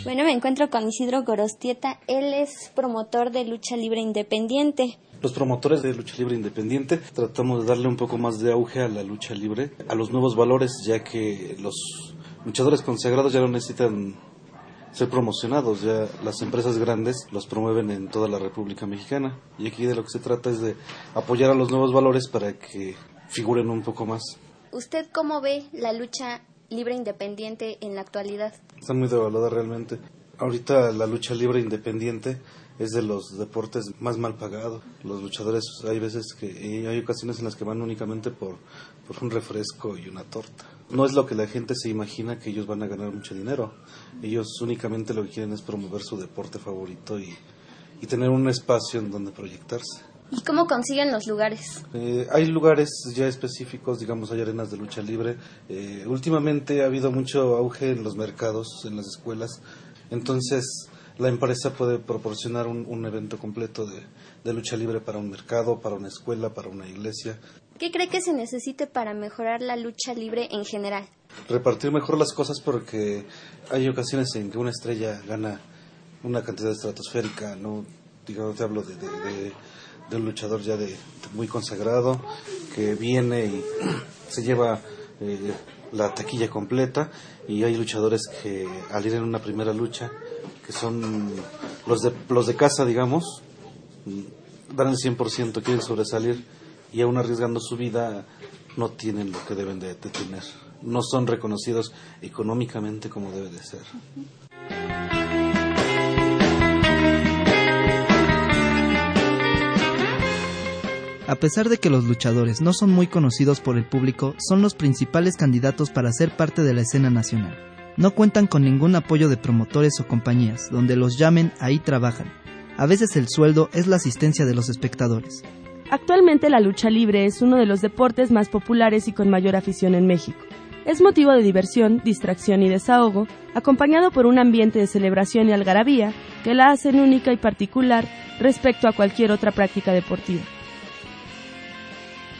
Bueno, me encuentro con Isidro Gorostieta. Él es promotor de lucha libre independiente. Los promotores de lucha libre independiente tratamos de darle un poco más de auge a la lucha libre, a los nuevos valores, ya que los luchadores consagrados ya no necesitan ser promocionados, ya las empresas grandes los promueven en toda la República Mexicana. Y aquí de lo que se trata es de apoyar a los nuevos valores para que figuren un poco más. ¿Usted cómo ve la lucha libre independiente en la actualidad? Está muy devaluada realmente. Ahorita la lucha libre independiente es de los deportes más mal pagados. Los luchadores hay veces que hay ocasiones en las que van únicamente por, por un refresco y una torta. No es lo que la gente se imagina que ellos van a ganar mucho dinero. Ellos únicamente lo que quieren es promover su deporte favorito y, y tener un espacio en donde proyectarse. ¿Y cómo consiguen los lugares? Eh, hay lugares ya específicos, digamos, hay arenas de lucha libre. Eh, últimamente ha habido mucho auge en los mercados, en las escuelas. Entonces, la empresa puede proporcionar un, un evento completo de, de lucha libre para un mercado, para una escuela, para una iglesia. ¿Qué cree que se necesite para mejorar la lucha libre en general? Repartir mejor las cosas porque hay ocasiones en que una estrella gana una cantidad estratosférica, no digamos, te hablo de, de- de- de un luchador ya de, muy consagrado que viene y se lleva eh, la taquilla completa y hay luchadores que al ir en una primera lucha que son los de los de casa digamos mm, dan el 100% quieren sobresalir y aún arriesgando su vida no tienen lo que deben de, de tener. No son reconocidos económicamente como debe de ser A pesar de que los luchadores no son muy conocidos por el público, son los principales candidatos para ser parte de la escena nacional. No cuentan con ningún apoyo de promotores o compañías, donde los llamen, ahí trabajan. A veces el sueldo es la asistencia de los espectadores. Actualmente la lucha libre es uno de los deportes más populares y con mayor afición en México. Es motivo de diversión, distracción y desahogo, acompañado por un ambiente de celebración y algarabía que la hacen única y particular respecto a cualquier otra práctica deportiva.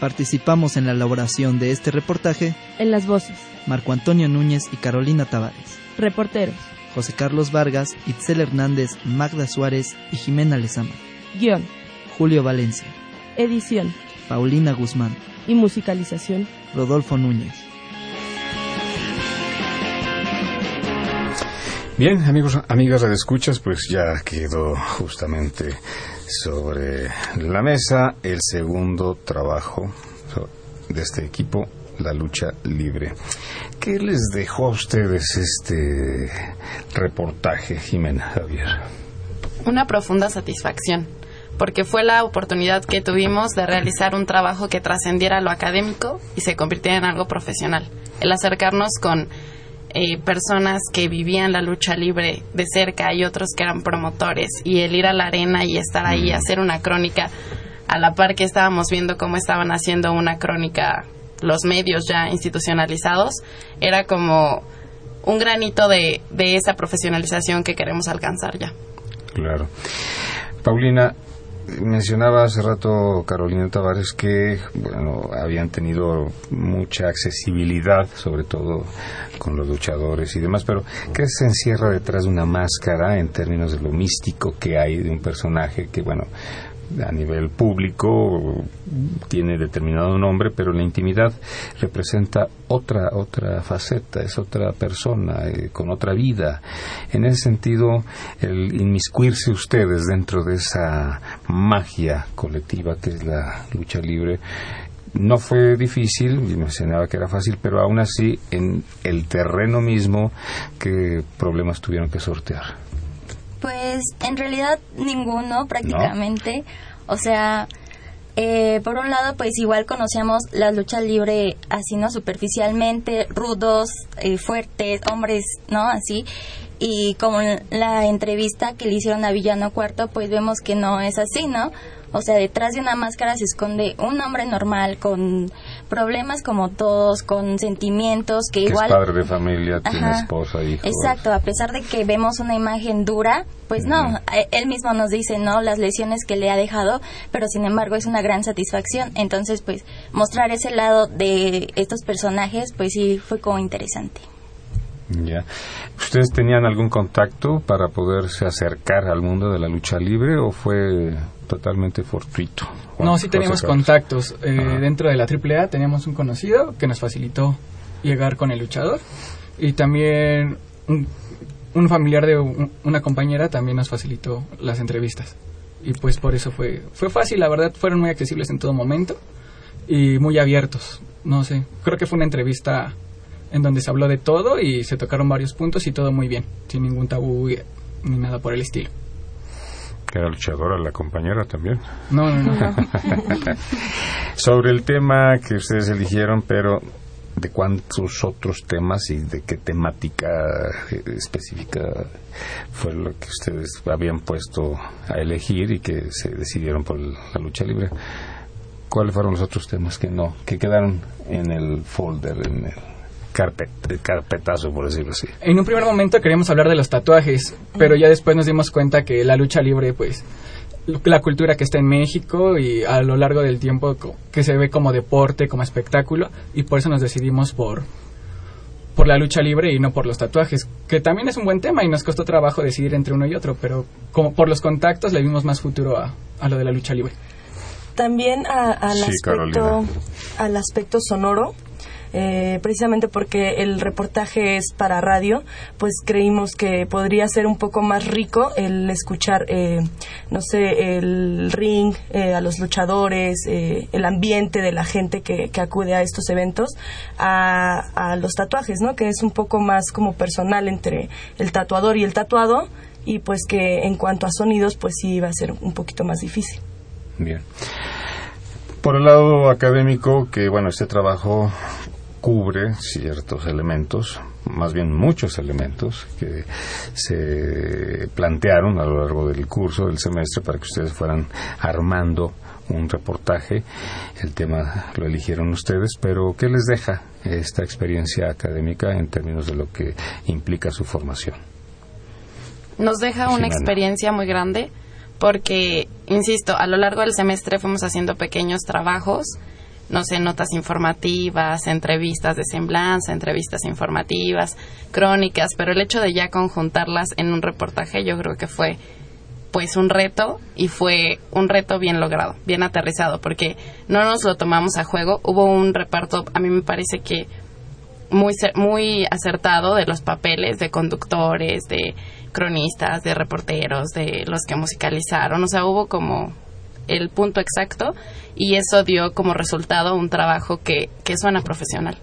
Participamos en la elaboración de este reportaje. En las voces, Marco Antonio Núñez y Carolina Tavares, reporteros, José Carlos Vargas, Itzel Hernández, Magda Suárez y Jimena Lezama, guion, Julio Valencia, edición. Paulina Guzmán, y musicalización. Rodolfo Núñez. Bien, amigos, amigas de escuchas, pues ya quedó justamente sobre la mesa el segundo trabajo de este equipo, la lucha libre. ¿Qué les dejó a ustedes este reportaje, Jimena Javier? Una profunda satisfacción, porque fue la oportunidad que tuvimos de realizar un trabajo que trascendiera lo académico y se convirtiera en algo profesional. El acercarnos con eh, personas que vivían la lucha libre de cerca y otros que eran promotores y el ir a la arena y estar ahí, hacer una crónica a la par que estábamos viendo cómo estaban haciendo una crónica los medios ya institucionalizados, era como un granito de, de esa profesionalización que queremos alcanzar ya. Claro. Paulina, mencionaba hace rato Carolina Tavares que bueno habían tenido mucha accesibilidad, sobre todo con los luchadores y demás, pero ¿qué se encierra detrás de una máscara en términos de lo místico que hay de un personaje que bueno a nivel público tiene determinado nombre, pero la intimidad representa otra otra faceta, es otra persona eh, con otra vida. En ese sentido, el inmiscuirse ustedes dentro de esa magia colectiva que es la lucha libre no fue difícil, mencionaba que era fácil, pero aún así en el terreno mismo, ¿qué problemas tuvieron que sortear? Pues en realidad ninguno prácticamente. O sea, eh, por un lado, pues igual conocíamos la lucha libre así, ¿no? Superficialmente, rudos, eh, fuertes, hombres, ¿no? Así. Y como la entrevista que le hicieron a Villano Cuarto, pues vemos que no es así, ¿no? O sea, detrás de una máscara se esconde un hombre normal con problemas como todos, con sentimientos que, igual... Es padre de familia, tiene esposa, hijos. Exacto, a pesar de que vemos una imagen dura, pues no, él mismo nos dice, ¿no? Las lesiones que le ha dejado, pero sin embargo es una gran satisfacción. Entonces, pues mostrar ese lado de estos personajes, pues sí fue como interesante. Ya. ¿Ustedes tenían algún contacto para poderse acercar al mundo de la lucha libre o fue totalmente fortuito? No, sí teníamos contactos. Eh, dentro de la AAA teníamos un conocido que nos facilitó llegar con el luchador y también un, familiar de una compañera también nos facilitó las entrevistas. Y pues por eso fue, fue fácil, la verdad, fueron muy accesibles en todo momento y muy abiertos. No sé, creo que fue una entrevista en donde se habló de todo y se tocaron varios puntos y todo muy bien, sin ningún tabú ni nada por el estilo. ¿Era luchadora la compañera también? No, no, no. Sobre el tema que ustedes eligieron, pero ¿de cuántos otros temas y de qué temática específica fue lo que ustedes habían puesto a elegir y que se decidieron por la lucha libre? ¿Cuáles fueron los otros temas que no, que quedaron en el folder, en el carpet, carpetazo, por decirlo así. En un primer momento queríamos hablar de los tatuajes, pero ya después nos dimos cuenta que la lucha libre, pues, la cultura que está en México y a lo largo del tiempo que se ve como deporte, como espectáculo, y por eso nos decidimos por por la lucha libre y no por los tatuajes, que también es un buen tema y nos costó trabajo decidir entre uno y otro, pero como por los contactos le vimos más futuro a, a lo de la lucha libre. También al aspecto al aspecto sonoro eh, precisamente porque el reportaje es para radio, pues creímos que podría ser un poco más rico el escuchar, eh, no sé, el ring, eh, a los luchadores, el ambiente de la gente que, acude a estos eventos, a, a los tatuajes, ¿no? Que es un poco más como personal entre el tatuador y el tatuado y pues que en cuanto a sonidos pues sí va a ser un poquito más difícil. Bien. Por el lado académico, que bueno, este trabajo cubre ciertos elementos, más bien muchos elementos que se plantearon a lo largo del curso del semestre para que ustedes fueran armando un reportaje. El tema lo eligieron ustedes, pero ¿qué les deja esta experiencia académica en términos de lo que implica su formación? Nos deja una experiencia muy grande porque, insisto, a lo largo del semestre fuimos haciendo pequeños trabajos no sé, notas informativas, entrevistas de semblanza, entrevistas informativas, crónicas, pero el hecho de ya conjuntarlas en un reportaje yo creo que fue pues un reto y fue un reto bien logrado, bien aterrizado, porque no nos lo tomamos a juego, hubo un reparto, a mí me parece que muy, muy acertado de los papeles de conductores, de cronistas, de reporteros, de los que musicalizaron, o sea, hubo como el punto exacto y eso dio como resultado un trabajo que, que suena profesional.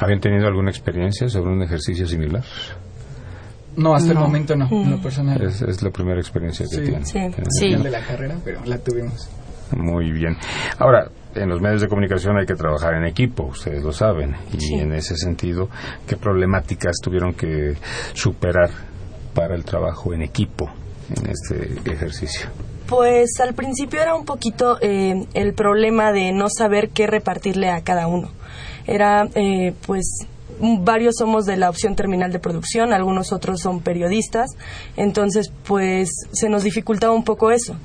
¿Habían tenido alguna experiencia sobre un ejercicio similar? No, hasta el momento no, lo personal. Es, la primera experiencia que tienen. Sí, sí. de la carrera, pero la tuvimos. Muy bien. Ahora, en los medios de comunicación hay que trabajar en equipo, ustedes lo saben, y en ese sentido, ¿qué problemáticas tuvieron que superar para el trabajo en equipo en este ejercicio? Pues al principio era un poquito eh, el problema de no saber qué repartirle a cada uno. Era, eh, pues, varios somos de la opción terminal de producción, algunos otros son periodistas, entonces pues se nos dificultaba un poco eso.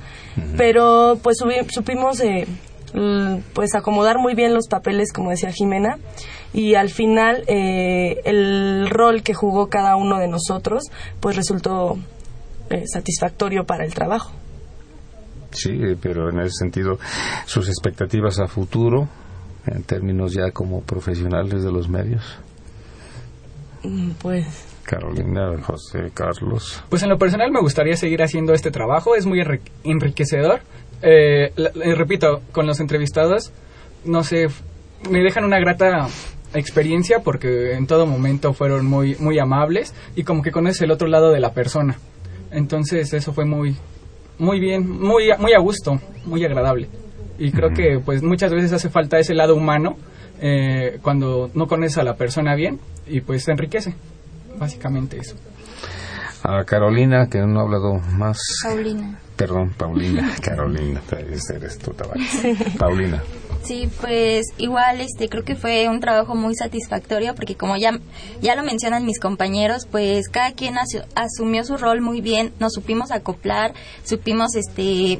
Pero pues supimos eh, pues acomodar muy bien los papeles, como decía Jimena, y al final eh, el rol que jugó cada uno de nosotros pues resultó eh, satisfactorio para el trabajo. Sí, pero en ese sentido, sus expectativas a futuro, en términos ya como profesionales de los medios. Mm, pues Carolina, José, Carlos. Pues en lo personal me gustaría seguir haciendo este trabajo, es muy enriquecedor. Eh, repito, con los entrevistados, no sé, me dejan una grata experiencia porque en todo momento fueron muy, muy amables y como que conoces el otro lado de la persona. Entonces eso fue muy, muy bien, muy, muy a gusto, muy agradable. Y creo que pues muchas veces hace falta ese lado humano eh, cuando no conoces a la persona bien y pues te enriquece. Básicamente eso. A Carolina, que no ha hablado más. Paulina. Perdón, Paulina. Carolina, eres tú, Paulina. Sí, pues igual este creo que fue un trabajo muy satisfactorio porque como ya ya lo mencionan mis compañeros, pues cada quien asumió su rol muy bien, nos supimos acoplar, supimos este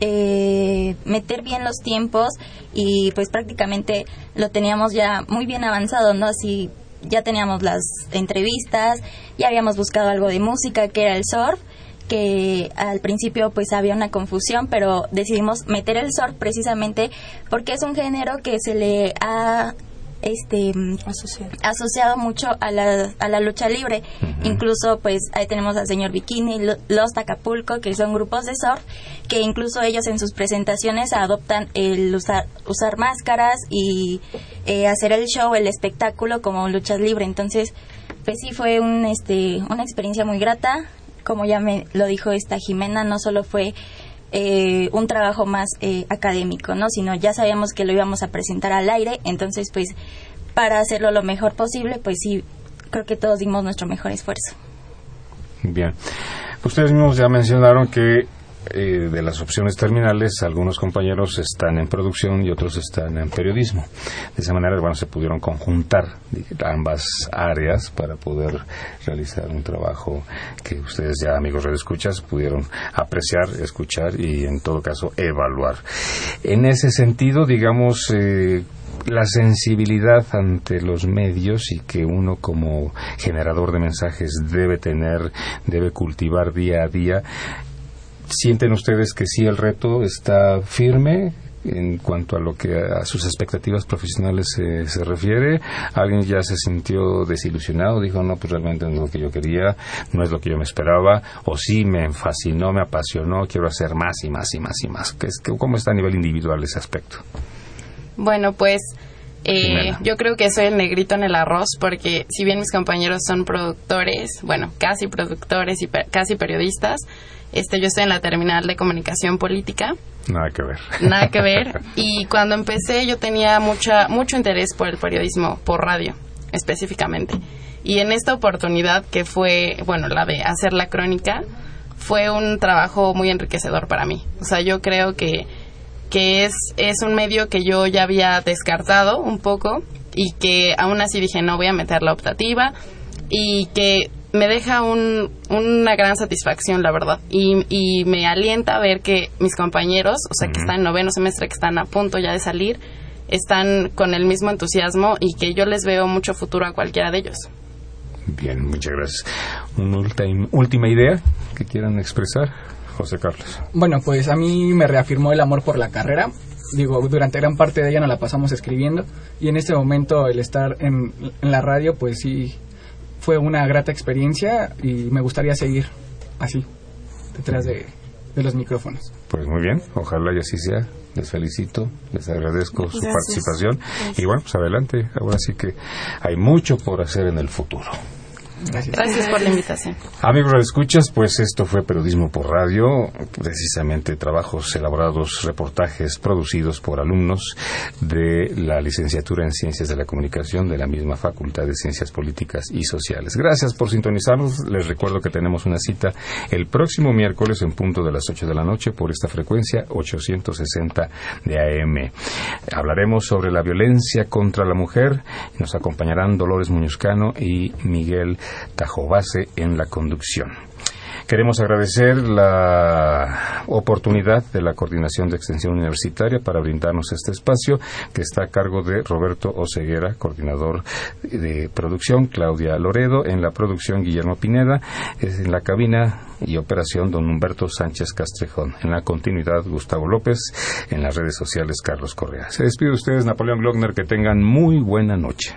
eh, meter bien los tiempos y pues prácticamente lo teníamos ya muy bien avanzado, ¿no? Así ya teníamos las entrevistas, ya habíamos buscado algo de música que era el surf que al principio pues había una confusión, pero decidimos meter el surf precisamente porque es un género que se le ha este asociado, mucho a la, a la lucha libre. Incluso pues ahí tenemos al señor Bikini, Los Acapulco, que son grupos de surf, que incluso ellos en sus presentaciones adoptan el usar, usar máscaras y eh, hacer el show, el espectáculo como lucha libre. Entonces, pues sí fue un, este, una experiencia muy grata como ya me lo dijo esta Jimena, no solo fue eh, un trabajo más eh, académico, ¿no? Sino ya sabíamos que lo íbamos a presentar al aire, entonces pues para hacerlo lo mejor posible, pues sí, creo que todos dimos nuestro mejor esfuerzo. Bien. Ustedes mismos ya mencionaron que eh, de las opciones terminales, algunos compañeros están en producción y otros están en periodismo. De esa manera, bueno, se pudieron conjuntar ambas áreas para poder realizar un trabajo que ustedes ya, amigos redescuchas, pudieron apreciar, escuchar y, en todo caso, evaluar. En ese sentido, digamos, eh, la sensibilidad ante los medios y que uno como generador de mensajes debe tener, debe cultivar día a día, ¿Sienten ustedes que sí el reto está firme en cuanto a lo que a sus expectativas profesionales se, refiere? ¿Alguien ya se sintió desilusionado? Dijo, no, pues realmente no es lo que yo quería, no es lo que yo me esperaba, o sí me fascinó, me apasionó, quiero hacer más y más y más y más. ¿Cómo está a nivel individual ese aspecto? Bueno, pues eh, yo creo que soy el negrito en el arroz porque si bien mis compañeros son productores, bueno, casi productores y casi periodistas, este, yo estoy en la terminal de comunicación política. Nada que ver. Nada que ver. Y cuando empecé yo tenía mucha, mucho interés por el periodismo, por radio específicamente. Y en esta oportunidad que fue, bueno, la de hacer la crónica, fue un trabajo muy enriquecedor para mí. O sea, yo creo que, que es, es un medio que yo ya había descartado un poco y que aún así dije, no voy a meter la optativa y que me deja un, una gran satisfacción, la verdad. Y, y, me alienta a ver que mis compañeros, o sea, que están en noveno semestre, que están a punto ya de salir, están con el mismo entusiasmo y que yo les veo mucho futuro a cualquiera de ellos. Bien, muchas gracias. ¿Una última idea que quieran expresar? José Carlos. Bueno, pues a mí me reafirmó el amor por la carrera. Digo, durante gran parte de ella nos la pasamos escribiendo y en este momento el estar en, en la radio, pues sí, fue una grata experiencia y me gustaría seguir así, detrás de, los micrófonos. Pues muy bien, ojalá y así sea. Les felicito, les agradezco su participación y bueno, pues adelante. Ahora sí que hay mucho por hacer en el futuro. Gracias. por la invitación. Amigos escuchas, pues esto fue Periodismo por Radio, precisamente trabajos elaborados, reportajes producidos por alumnos de la licenciatura en Ciencias de la Comunicación de la misma Facultad de Ciencias Políticas y Sociales. Gracias por sintonizarnos. Les recuerdo que tenemos una cita el próximo miércoles en punto de las 8 de la noche por esta frecuencia 860 de AM. Hablaremos sobre la violencia contra la mujer. Nos acompañarán Dolores Muñozcano y Miguel Tajobase en la conducción. Queremos agradecer la oportunidad de la Coordinación de Extensión Universitaria para brindarnos este espacio que está a cargo de Roberto Oceguera, coordinador de producción, Claudia Loredo, en la producción Guillermo Pineda, en la cabina y operación don Humberto Sánchez Castrejón, en la continuidad Gustavo López, en las redes sociales Carlos Correa. Se despide de ustedes Napoleón Glockner, que tengan muy buena noche.